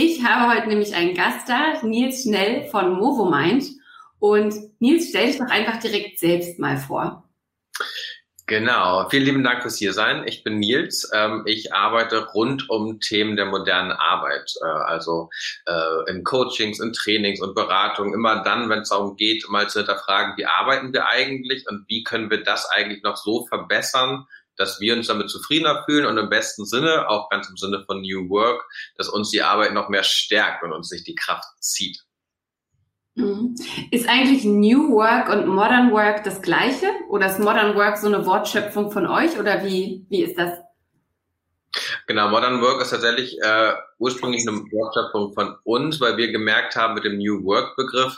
Ich habe heute nämlich einen Gast da, Nils Schnell von Movomind. Und Nils, stell dich doch einfach direkt selbst mal vor. Genau, vielen lieben Dank fürs hier sein. Ich bin Nils. Ähm, ich arbeite rund um Themen der modernen Arbeit, äh, also äh, in Coachings, in Trainings und Beratungen. Immer dann, wenn es darum geht, mal zu hinterfragen, wie arbeiten wir eigentlich und wie können wir das eigentlich noch so verbessern, dass wir uns damit zufriedener fühlen und im besten Sinne, auch ganz im Sinne von New Work, dass uns die Arbeit noch mehr stärkt und uns nicht die Kraft zieht. Mhm. Ist eigentlich New Work und Modern Work das gleiche? Oder ist Modern Work so eine Wortschöpfung von euch? Oder wie, wie ist das? Genau, Modern Work ist tatsächlich äh, ursprünglich eine Wortschöpfung von uns, weil wir gemerkt haben mit dem New Work Begriff,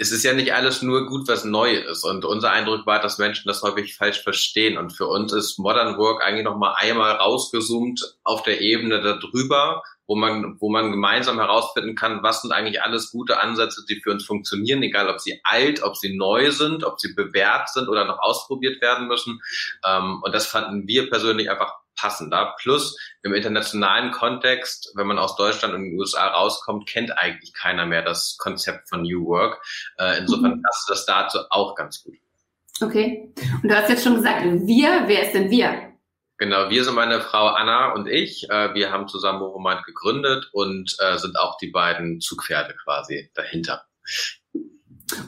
es ist ja nicht alles nur gut, was neu ist. Und unser Eindruck war, dass Menschen das häufig falsch verstehen. Und für uns ist Modern Work eigentlich nochmal einmal rausgezoomt auf der Ebene darüber, wo man, wo man gemeinsam herausfinden kann, was sind eigentlich alles gute Ansätze, die für uns funktionieren, egal ob sie alt, ob sie neu sind, ob sie bewährt sind oder noch ausprobiert werden müssen. Ähm, und das fanden wir persönlich einfach passender. Plus im internationalen Kontext, wenn man aus Deutschland und den USA rauskommt, kennt eigentlich keiner mehr das Konzept von New Work. Äh, insofern mhm. passt das dazu auch ganz gut. Okay. Und du hast jetzt schon gesagt, wir, wer ist denn wir? Genau, wir sind meine Frau Anna und ich. Äh, wir haben zusammen Movomind gegründet und äh, sind auch die beiden Zugpferde quasi dahinter.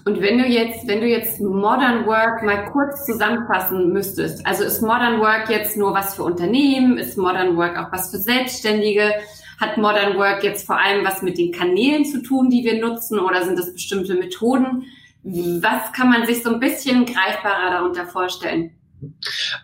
Und wenn du jetzt, wenn du jetzt Modern Work mal kurz zusammenfassen müsstest, also ist Modern Work jetzt nur was für Unternehmen? Ist Modern Work auch was für Selbstständige? Hat Modern Work jetzt vor allem was mit den Kanälen zu tun, die wir nutzen, oder sind das bestimmte Methoden? Was kann man sich so ein bisschen greifbarer darunter vorstellen?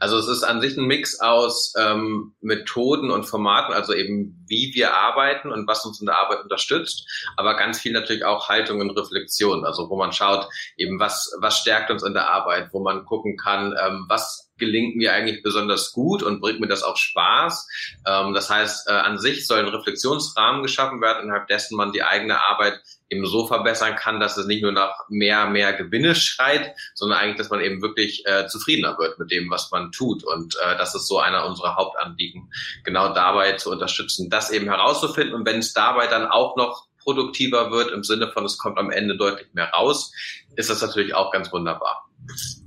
Also es ist an sich ein Mix aus ähm, Methoden und Formaten, also eben wie wir arbeiten und was uns in der Arbeit unterstützt, aber ganz viel natürlich auch Haltung und Reflexion, also wo man schaut, eben was, was stärkt uns in der Arbeit, wo man gucken kann, ähm, was gelingt mir eigentlich besonders gut und bringt mir das auch Spaß. Ähm, das heißt, äh, an sich soll ein Reflexionsrahmen geschaffen werden, innerhalb dessen man die eigene Arbeit eben so verbessern kann, dass es nicht nur nach mehr, mehr Gewinne schreit, sondern eigentlich, dass man eben wirklich äh, zufriedener wird mit dem, was man tut. Und äh, das ist so einer unserer Hauptanliegen, genau dabei zu unterstützen, das eben herauszufinden. Und wenn es dabei dann auch noch produktiver wird, im Sinne von, es kommt am Ende deutlich mehr raus, ist das natürlich auch ganz wunderbar.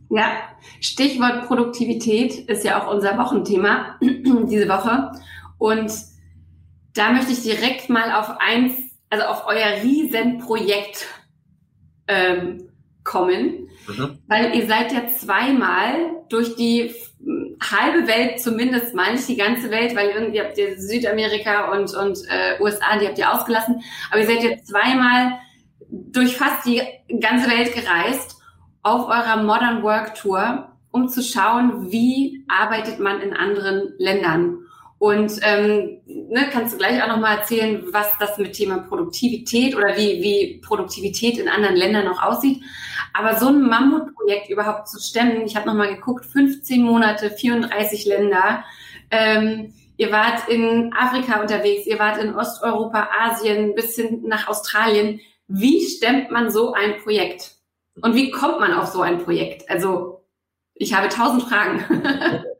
Ja, Stichwort Produktivität ist ja auch unser Wochenthema diese Woche. Und da möchte ich direkt mal auf eins also auf euer Riesenprojekt ähm, kommen, mhm. weil ihr seid ja zweimal durch die halbe Welt zumindest mal, nicht die ganze Welt, weil irgendwie habt ihr Südamerika und, und äh, USA, die habt ihr ausgelassen, aber ihr seid ja zweimal durch fast die ganze Welt gereist auf eurer Modern Work Tour, um zu schauen, wie arbeitet man in anderen Ländern. Und ähm, ne, kannst du gleich auch nochmal erzählen, was das mit Thema Produktivität oder wie, wie Produktivität in anderen Ländern noch aussieht. Aber so ein Mammutprojekt überhaupt zu stemmen, ich habe nochmal geguckt, 15 Monate, 34 Länder. Ähm, ihr wart in Afrika unterwegs, ihr wart in Osteuropa, Asien bis hin nach Australien. Wie stemmt man so ein Projekt? Und wie kommt man auf so ein Projekt? Also, ich habe tausend Fragen.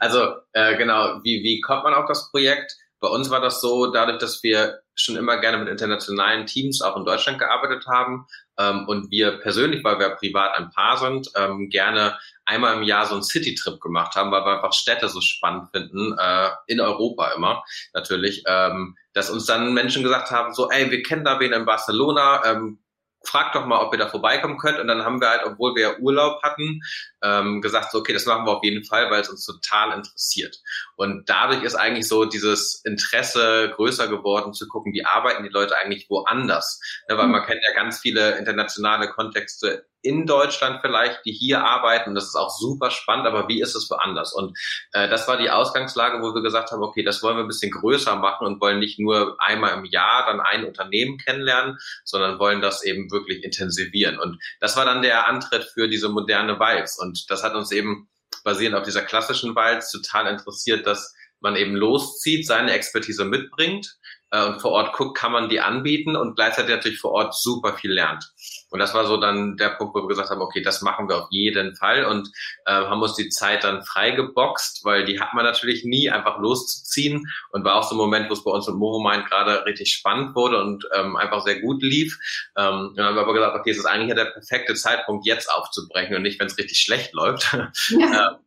Also äh, genau, wie, wie kommt man auf das Projekt? Bei uns war das so, dadurch, dass wir schon immer gerne mit internationalen Teams auch in Deutschland gearbeitet haben ähm, und wir persönlich, weil wir privat ein Paar sind, ähm, gerne einmal im Jahr so einen City-Trip gemacht haben, weil wir einfach Städte so spannend finden, äh, in Europa immer natürlich, ähm, dass uns dann Menschen gesagt haben, so, ey, wir kennen da wen in Barcelona, ähm, fragt doch mal, ob ihr da vorbeikommen könnt. Und dann haben wir halt, obwohl wir ja Urlaub hatten, ähm, gesagt, so, okay, das machen wir auf jeden Fall, weil es uns total interessiert. Und dadurch ist eigentlich so dieses Interesse größer geworden, zu gucken, wie arbeiten die Leute eigentlich woanders. Ja, weil mhm. man kennt ja ganz viele internationale Kontexte in Deutschland vielleicht, die hier arbeiten. Das ist auch super spannend, aber wie ist es woanders? Und äh, das war die Ausgangslage, wo wir gesagt haben, okay, das wollen wir ein bisschen größer machen und wollen nicht nur einmal im Jahr dann ein Unternehmen kennenlernen, sondern wollen das eben wirklich intensivieren. Und das war dann der Antritt für diese moderne Walz. Und das hat uns eben basierend auf dieser klassischen Walz total interessiert, dass man eben loszieht, seine Expertise mitbringt äh, und vor Ort guckt, kann man die anbieten und gleichzeitig natürlich vor Ort super viel lernt. Und das war so dann der Punkt, wo wir gesagt haben, okay, das machen wir auf jeden Fall und äh, haben uns die Zeit dann freigeboxt, weil die hat man natürlich nie, einfach loszuziehen und war auch so ein Moment, wo es bei uns mit Movomind gerade richtig spannend wurde und ähm, einfach sehr gut lief. Ähm, und dann haben wir aber gesagt, okay, es ist eigentlich der perfekte Zeitpunkt, jetzt aufzubrechen und nicht, wenn es richtig schlecht läuft. Ja.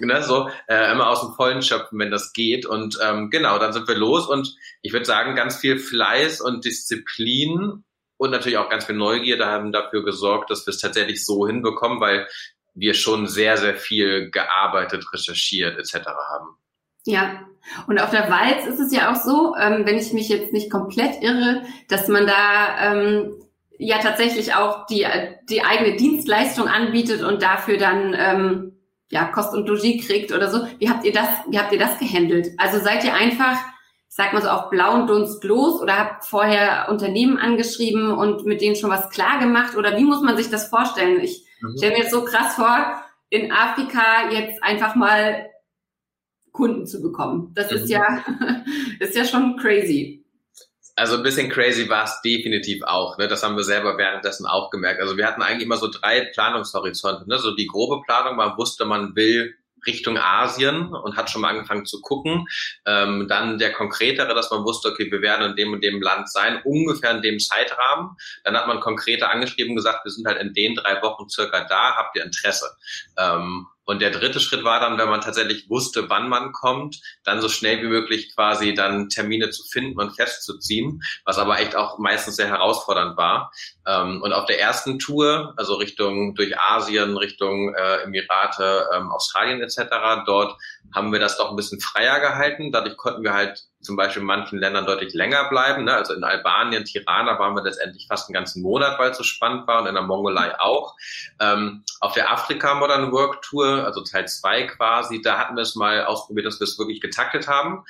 Ne, so äh, immer aus dem Vollen schöpfen, wenn das geht. Und ähm, genau, dann sind wir los und ich würde sagen, ganz viel Fleiß und Disziplin und natürlich auch ganz viel Neugierde haben dafür gesorgt, dass wir es tatsächlich so hinbekommen, weil wir schon sehr, sehr viel gearbeitet, recherchiert etc. haben. Ja, und auf der Walz ist es ja auch so, ähm, wenn ich mich jetzt nicht komplett irre, dass man da ähm, ja tatsächlich auch die, die eigene Dienstleistung anbietet und dafür dann ähm, ja, Kost und Logis kriegt oder so. Wie habt ihr das, wie habt ihr das gehandelt? Also seid ihr einfach, ich sag mal so, auf blauen Dunst los oder habt vorher Unternehmen angeschrieben und mit denen schon was klar gemacht? Oder wie muss man sich das vorstellen? Ich mhm. stelle mir jetzt so krass vor, in Afrika jetzt einfach mal Kunden zu bekommen. Das mhm. ist ja, ist ja schon crazy. Also ein bisschen crazy war es definitiv auch. Ne? Das haben wir selber währenddessen auch gemerkt. Also wir hatten eigentlich immer so drei Planungshorizonte. Ne? So die grobe Planung, man wusste, man will Richtung Asien und hat schon mal angefangen zu gucken. Ähm, dann der konkretere, dass man wusste, okay, wir werden in dem und dem Land sein, ungefähr in dem Zeitrahmen. Dann hat man konkreter angeschrieben gesagt, wir sind halt in den drei Wochen circa da, habt ihr Interesse? Ähm, und der dritte Schritt war dann, wenn man tatsächlich wusste, wann man kommt, dann so schnell wie möglich quasi dann Termine zu finden und festzuziehen, was aber echt auch meistens sehr herausfordernd war. Ähm, und auf der ersten Tour, also Richtung durch Asien, Richtung äh, Emirate, ähm, Australien etc., dort haben wir das doch ein bisschen freier gehalten. Dadurch konnten wir halt zum Beispiel in manchen Ländern deutlich länger bleiben. Ne? Also in Albanien, Tirana waren wir letztendlich fast einen ganzen Monat, weil es so spannend war und in der Mongolei auch. Ähm, auf der Afrika Modern Work Tour, also Teil zwei quasi, da hatten wir es mal ausprobiert, dass wir es wirklich getaktet haben.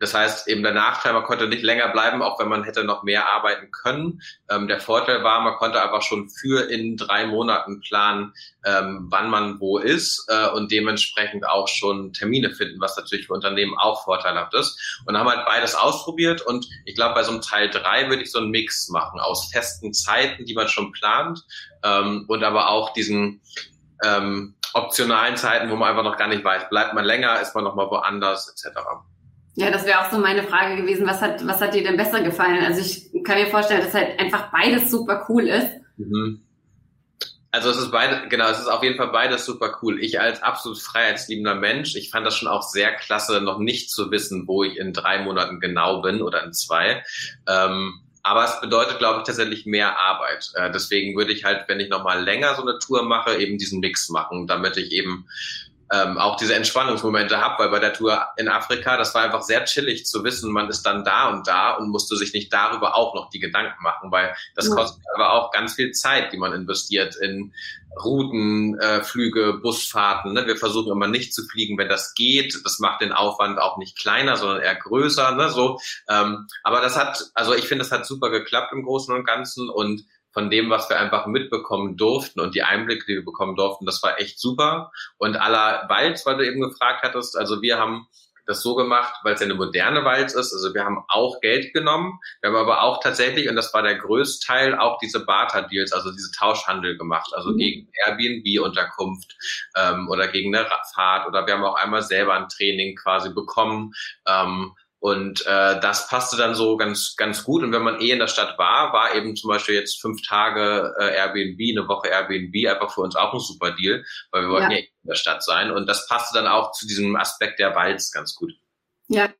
Das heißt, eben der Nachteil, man konnte nicht länger bleiben, auch wenn man hätte noch mehr arbeiten können. Ähm, der Vorteil war, man konnte einfach schon für in drei Monaten planen, ähm, wann man wo ist äh, und dementsprechend auch schon Termine finden, was natürlich für Unternehmen auch vorteilhaft ist. Und haben halt beides ausprobiert und ich glaube, bei so einem Teil drei würde ich so einen Mix machen aus festen Zeiten, die man schon plant ähm, und aber auch diesen ähm, optionalen Zeiten, wo man einfach noch gar nicht weiß, bleibt man länger, ist man noch mal woanders etc. Ja, das wäre auch so meine Frage gewesen. Was hat, was hat dir denn besser gefallen? Also ich kann mir vorstellen, dass halt einfach beides super cool ist. Mhm. Also es ist beide, genau, es ist auf jeden Fall beides super cool. Ich als absolut freiheitsliebender Mensch, ich fand das schon auch sehr klasse, noch nicht zu wissen, wo ich in drei Monaten genau bin oder in zwei. Ähm, aber es bedeutet, glaube ich, tatsächlich mehr Arbeit. Äh, deswegen würde ich halt, wenn ich nochmal länger so eine Tour mache, eben diesen Mix machen, damit ich eben ähm, auch diese Entspannungsmomente habe, weil bei der Tour in Afrika, das war einfach sehr chillig zu wissen, man ist dann da und da und musste sich nicht darüber auch noch die Gedanken machen, weil das ja. kostet aber auch ganz viel Zeit, die man investiert in Routen, äh, Flüge, Busfahrten. Ne? Wir versuchen immer nicht zu fliegen, wenn das geht. Das macht den Aufwand auch nicht kleiner, sondern eher größer. Ne? So, ähm, aber das hat, also ich finde, das hat super geklappt im Großen und Ganzen und von dem, was wir einfach mitbekommen durften und die Einblicke, die wir bekommen durften, das war echt super. Und aller Walz, weil du eben gefragt hattest, also wir haben das so gemacht, weil es ja eine moderne Walz ist. Also wir haben auch Geld genommen, wir haben aber auch tatsächlich, und das war der größte Teil, auch diese Barter-Deals, also diese Tauschhandel gemacht, also mhm. gegen Airbnb-Unterkunft ähm, oder gegen eine Fahrt oder wir haben auch einmal selber ein Training quasi bekommen. Ähm, Und äh, das passte dann so ganz, ganz gut. Und wenn man eh in der Stadt war, war eben zum Beispiel jetzt fünf Tage äh, Airbnb, eine Woche Airbnb einfach für uns auch ein super Deal, weil wir wollten ja, ja in der Stadt sein. Und das passte dann auch zu diesem Aspekt der Walds ganz gut. Ja.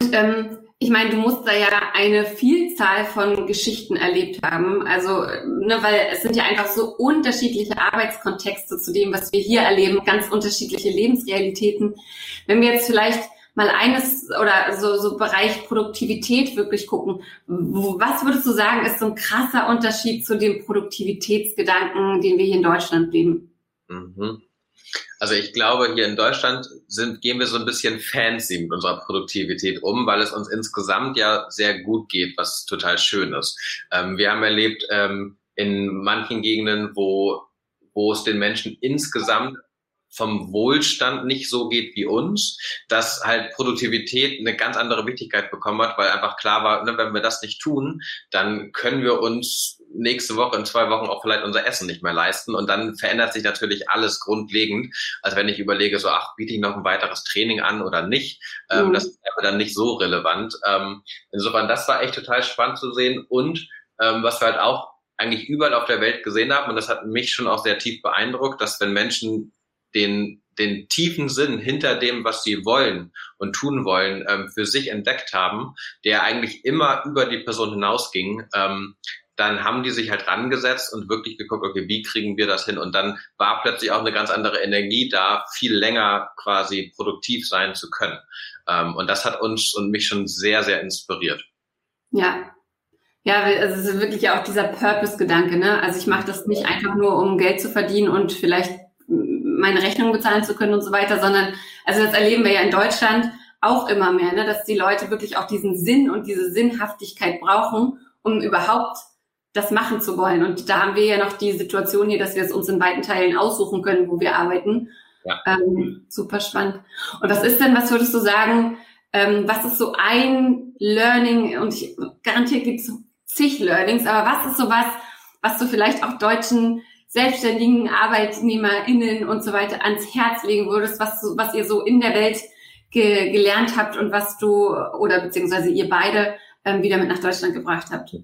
Und, ähm, ich meine, du musst da ja eine Vielzahl von Geschichten erlebt haben. Also, ne, weil es sind ja einfach so unterschiedliche Arbeitskontexte zu dem, was wir hier erleben, ganz unterschiedliche Lebensrealitäten. Wenn wir jetzt vielleicht mal eines oder so, so Bereich Produktivität wirklich gucken. Was würdest du sagen, ist so ein krasser Unterschied zu dem Produktivitätsgedanken, den wir hier in Deutschland leben? Mhm. Also ich glaube, hier in Deutschland sind, gehen wir so ein bisschen fancy mit unserer Produktivität um, weil es uns insgesamt ja sehr gut geht, was total schön ist. Ähm, wir haben erlebt ähm, in manchen Gegenden, wo, wo es den Menschen insgesamt vom Wohlstand nicht so geht wie uns, dass halt Produktivität eine ganz andere Wichtigkeit bekommen hat, weil einfach klar war, ne, wenn wir das nicht tun, dann können wir uns nächste Woche, in zwei Wochen auch vielleicht unser Essen nicht mehr leisten und dann verändert sich natürlich alles grundlegend. Also wenn ich überlege, so, ach, biete ich noch ein weiteres Training an oder nicht, ähm, mhm. das ist aber dann nicht so relevant. Ähm, insofern, das war echt total spannend zu sehen und ähm, was wir halt auch eigentlich überall auf der Welt gesehen haben, und das hat mich schon auch sehr tief beeindruckt, dass wenn Menschen den, den tiefen Sinn hinter dem, was sie wollen und tun wollen, ähm, für sich entdeckt haben, der eigentlich immer über die Person hinausging, ähm, dann haben die sich halt rangesetzt und wirklich geguckt, okay, wie kriegen wir das hin? Und dann war plötzlich auch eine ganz andere Energie da, viel länger quasi produktiv sein zu können. Ähm, und das hat uns und mich schon sehr, sehr inspiriert. Ja. Ja, also es ist wirklich auch dieser Purpose-Gedanke, ne? Also ich mache das nicht einfach nur, um Geld zu verdienen und vielleicht meine Rechnung bezahlen zu können und so weiter, sondern also das erleben wir ja in Deutschland auch immer mehr, ne, dass die Leute wirklich auch diesen Sinn und diese Sinnhaftigkeit brauchen, um überhaupt das machen zu wollen. Und da haben wir ja noch die Situation hier, dass wir es uns in weiten Teilen aussuchen können, wo wir arbeiten. Ja. Ähm, super spannend. Und was ist denn, was würdest du sagen, ähm, was ist so ein Learning, und ich garantiert gibt es zig Learnings, aber was ist so was, was du vielleicht auch deutschen selbstständigen ArbeitnehmerInnen und so weiter ans Herz legen würdest, was, was ihr so in der Welt ge gelernt habt und was du oder beziehungsweise ihr beide ähm, wieder mit nach Deutschland gebracht habt?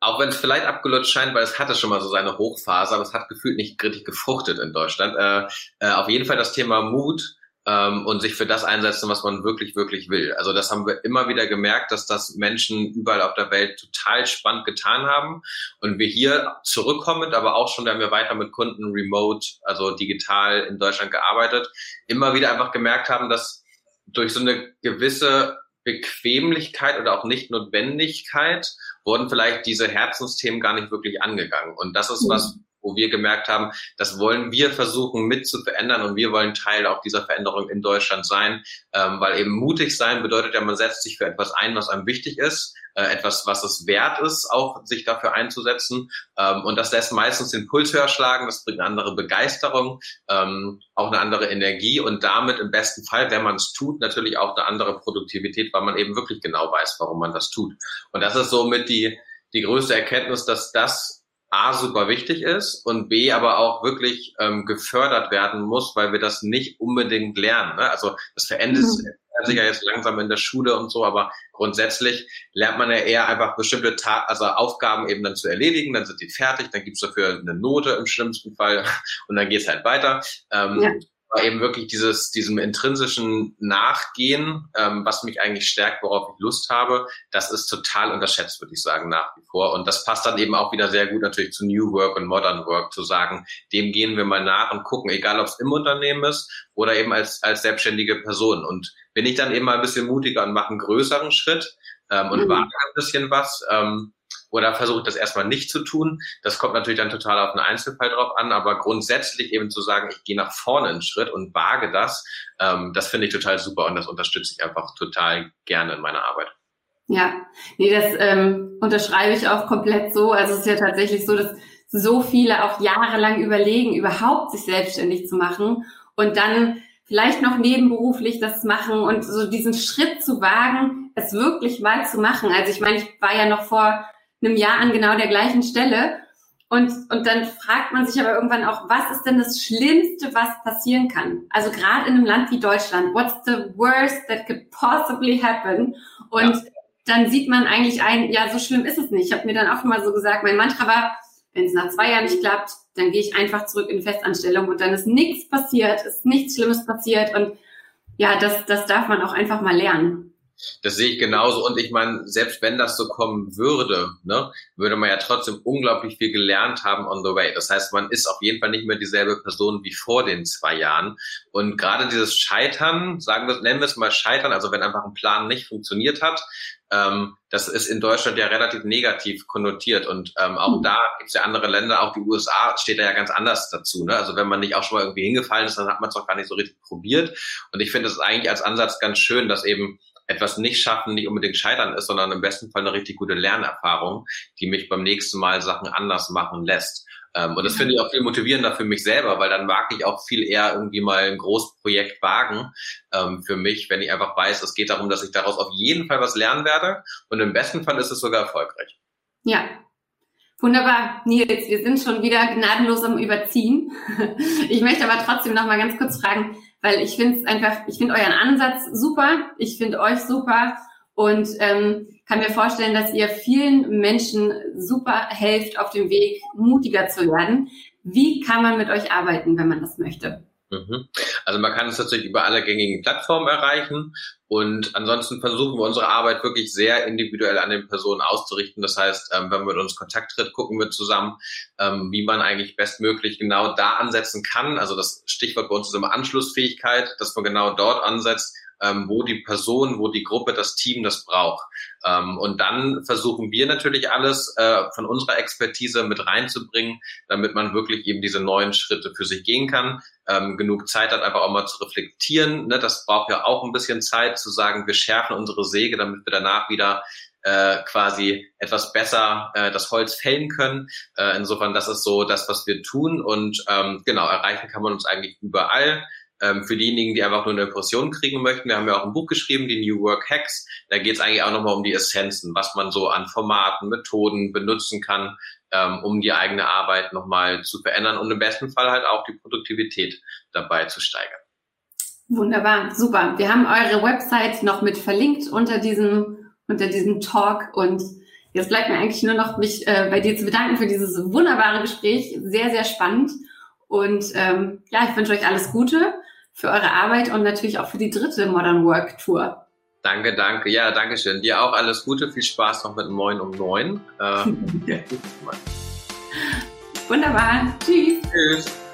Auch wenn es vielleicht abgelutscht scheint, weil es hatte schon mal so seine Hochphase, aber es hat gefühlt nicht richtig gefruchtet in Deutschland. Äh, äh, auf jeden Fall das Thema Mut ähm, und sich für das einsetzen, was man wirklich, wirklich will. Also das haben wir immer wieder gemerkt, dass das Menschen überall auf der Welt total spannend getan haben. Und wir hier zurückkommend, aber auch schon, da haben wir weiter mit Kunden remote, also digital in Deutschland gearbeitet, immer wieder einfach gemerkt haben, dass durch so eine gewisse Bequemlichkeit oder auch Nicht-Notwendigkeit wurden vielleicht diese Herzensthemen gar nicht wirklich angegangen. Und das ist was, wo wir gemerkt haben, das wollen wir versuchen mit zu verändern und wir wollen Teil auch dieser Veränderung in Deutschland sein, ähm, weil eben mutig sein bedeutet ja, man setzt sich für etwas ein, was einem wichtig ist, äh, etwas, was es wert ist, auch sich dafür einzusetzen ähm, und das lässt meistens den Puls höher schlagen, das bringt eine andere Begeisterung, ähm, auch eine andere Energie und damit im besten Fall, wenn man es tut, natürlich auch eine andere Produktivität, weil man eben wirklich genau weiß, warum man das tut. Und das ist somit die die größte Erkenntnis, dass das A super wichtig ist und B aber auch wirklich ähm, gefördert werden muss, weil wir das nicht unbedingt lernen. Ne? Also das verändert mhm. sich ja jetzt langsam in der Schule und so, aber grundsätzlich lernt man ja eher einfach bestimmte Ta also Aufgaben eben dann zu erledigen, dann sind die fertig, dann gibt's dafür eine Note im schlimmsten Fall und dann geht's halt weiter. Ähm, ja aber eben wirklich dieses, diesem intrinsischen Nachgehen, ähm, was mich eigentlich stärkt, worauf ich Lust habe, das ist total unterschätzt, würde ich sagen, nach wie vor. Und das passt dann eben auch wieder sehr gut natürlich zu New Work und Modern Work, zu sagen, dem gehen wir mal nach und gucken, egal ob es im Unternehmen ist oder eben als, als selbstständige Person. Und bin ich dann eben mal ein bisschen mutiger und mache einen größeren Schritt ähm, und mhm. wage ein bisschen was, ähm, oder versuche das erstmal nicht zu tun. Das kommt natürlich dann total auf den Einzelfall drauf an, aber grundsätzlich eben zu sagen, ich gehe nach vorne einen Schritt und wage das, ähm, das finde ich total super und das unterstütze ich einfach total gerne in meiner Arbeit. Ja, nee, das ähm, unterschreibe ich auch komplett so. Also es ist ja tatsächlich so, dass so viele auch jahrelang überlegen, überhaupt sich selbstständig zu machen und dann vielleicht noch nebenberuflich das machen und so diesen Schritt zu wagen, es wirklich mal zu machen. Also ich meine, ich war ja noch vor einem Jahr an genau der gleichen Stelle Und, und dann fragt man sich aber irgendwann auch, was ist denn das Schlimmste, was passieren kann? Also gerade in einem Land wie Deutschland, what's the worst that could possibly happen? Und ja. dann sieht man eigentlich ein, ja, so schlimm ist es nicht. Ich habe mir dann auch immer so gesagt, mein Mantra war, wenn es nach zwei Jahren nicht klappt, dann gehe ich einfach zurück in Festanstellung und dann ist nichts passiert, ist nichts Schlimmes passiert und ja, das, das darf man auch einfach mal lernen. Das sehe ich genauso. Und ich meine, selbst wenn das so kommen würde, ne, würde man ja trotzdem unglaublich viel gelernt haben on the way. Das heißt, man ist auf jeden Fall nicht mehr dieselbe Person wie vor den zwei Jahren. Und gerade dieses Scheitern, sagen wir, nennen wir es mal Scheitern, also wenn einfach ein Plan nicht funktioniert hat, ähm, das ist in Deutschland ja relativ negativ konnotiert. Und ähm, auch mhm. da gibt es ja andere Länder, auch die USA steht da ja ganz anders dazu. Ne? Also wenn man nicht auch schon mal irgendwie hingefallen ist, dann hat man es doch gar nicht so richtig probiert. Und ich finde es eigentlich als Ansatz ganz schön, dass eben etwas nicht schaffen nicht unbedingt scheitern ist, sondern im besten Fall eine richtig gute Lernerfahrung, die mich beim nächsten Mal Sachen anders machen lässt. Ähm, und das finde ich auch viel motivierender für mich selber, weil dann mag ich auch viel eher irgendwie mal ein Großprojekt wagen ähm, für mich, wenn ich einfach weiß, es geht darum, dass ich daraus auf jeden Fall was lernen werde. Und im besten Fall ist es sogar erfolgreich. Ja, Wunderbar, Nils, wir sind schon wieder gnadenlos am Überziehen. Ich möchte aber trotzdem noch mal ganz kurz fragen, weil ich finde es einfach, ich finde euren Ansatz super, ich finde euch super und ähm, kann mir vorstellen, dass ihr vielen Menschen super helft auf dem Weg, mutiger zu werden. Wie kann man mit euch arbeiten, wenn man das möchte? Mhm. Also man kann es tatsächlich über alle gängigen Plattformen erreichen und ansonsten versuchen wir unsere Arbeit wirklich sehr individuell an den Personen auszurichten. Das heißt, ähm, wenn man mit uns Kontakt tritt, gucken wir zusammen, ähm, wie man eigentlich bestmöglich genau da ansetzen kann. Also das Stichwort bei uns ist immer Anschlussfähigkeit, dass man genau dort ansetzt, ähm, wo die Person, wo die Gruppe, das Team das braucht. Und dann versuchen wir natürlich alles äh, von unserer Expertise mit reinzubringen, damit man wirklich eben diese neuen Schritte für sich gehen kann. Genug Zeit hat, einfach auch mal zu reflektieren. Ne? Das braucht ja auch ein bisschen Zeit zu sagen, wir schärfen unsere Säge, damit wir danach wieder äh, quasi etwas besser äh, das Holz fällen können. Äh, insofern, das ist so das, was wir tun. Und ähm, genau, erreichen kann man uns eigentlich überall ähm, für diejenigen, die einfach nur eine Impression kriegen möchten. Wir haben ja auch ein Buch geschrieben, die New Work Hacks. Da geht es eigentlich auch nochmal um die Essenzen, was man so an Formaten, Methoden benutzen kann, ähm, um die eigene Arbeit nochmal zu verändern und im besten Fall halt auch die Produktivität dabei zu steigern. Wunderbar, super. Wir haben eure Website noch mit verlinkt unter diesem, unter diesem Talk und jetzt bleibt mir eigentlich nur noch mich äh, bei dir zu bedanken für dieses wunderbare Gespräch. Sehr, sehr spannend. Und ähm, ja, ich wünsche euch alles Gute für eure Arbeit und natürlich auch für die dritte Modern Work Tour. Danke, danke. Ja, danke schön. Dir auch alles Gute. Viel Spaß noch mit Moin um neun. Äh, Wunderbar. Tschüss. Tschüss.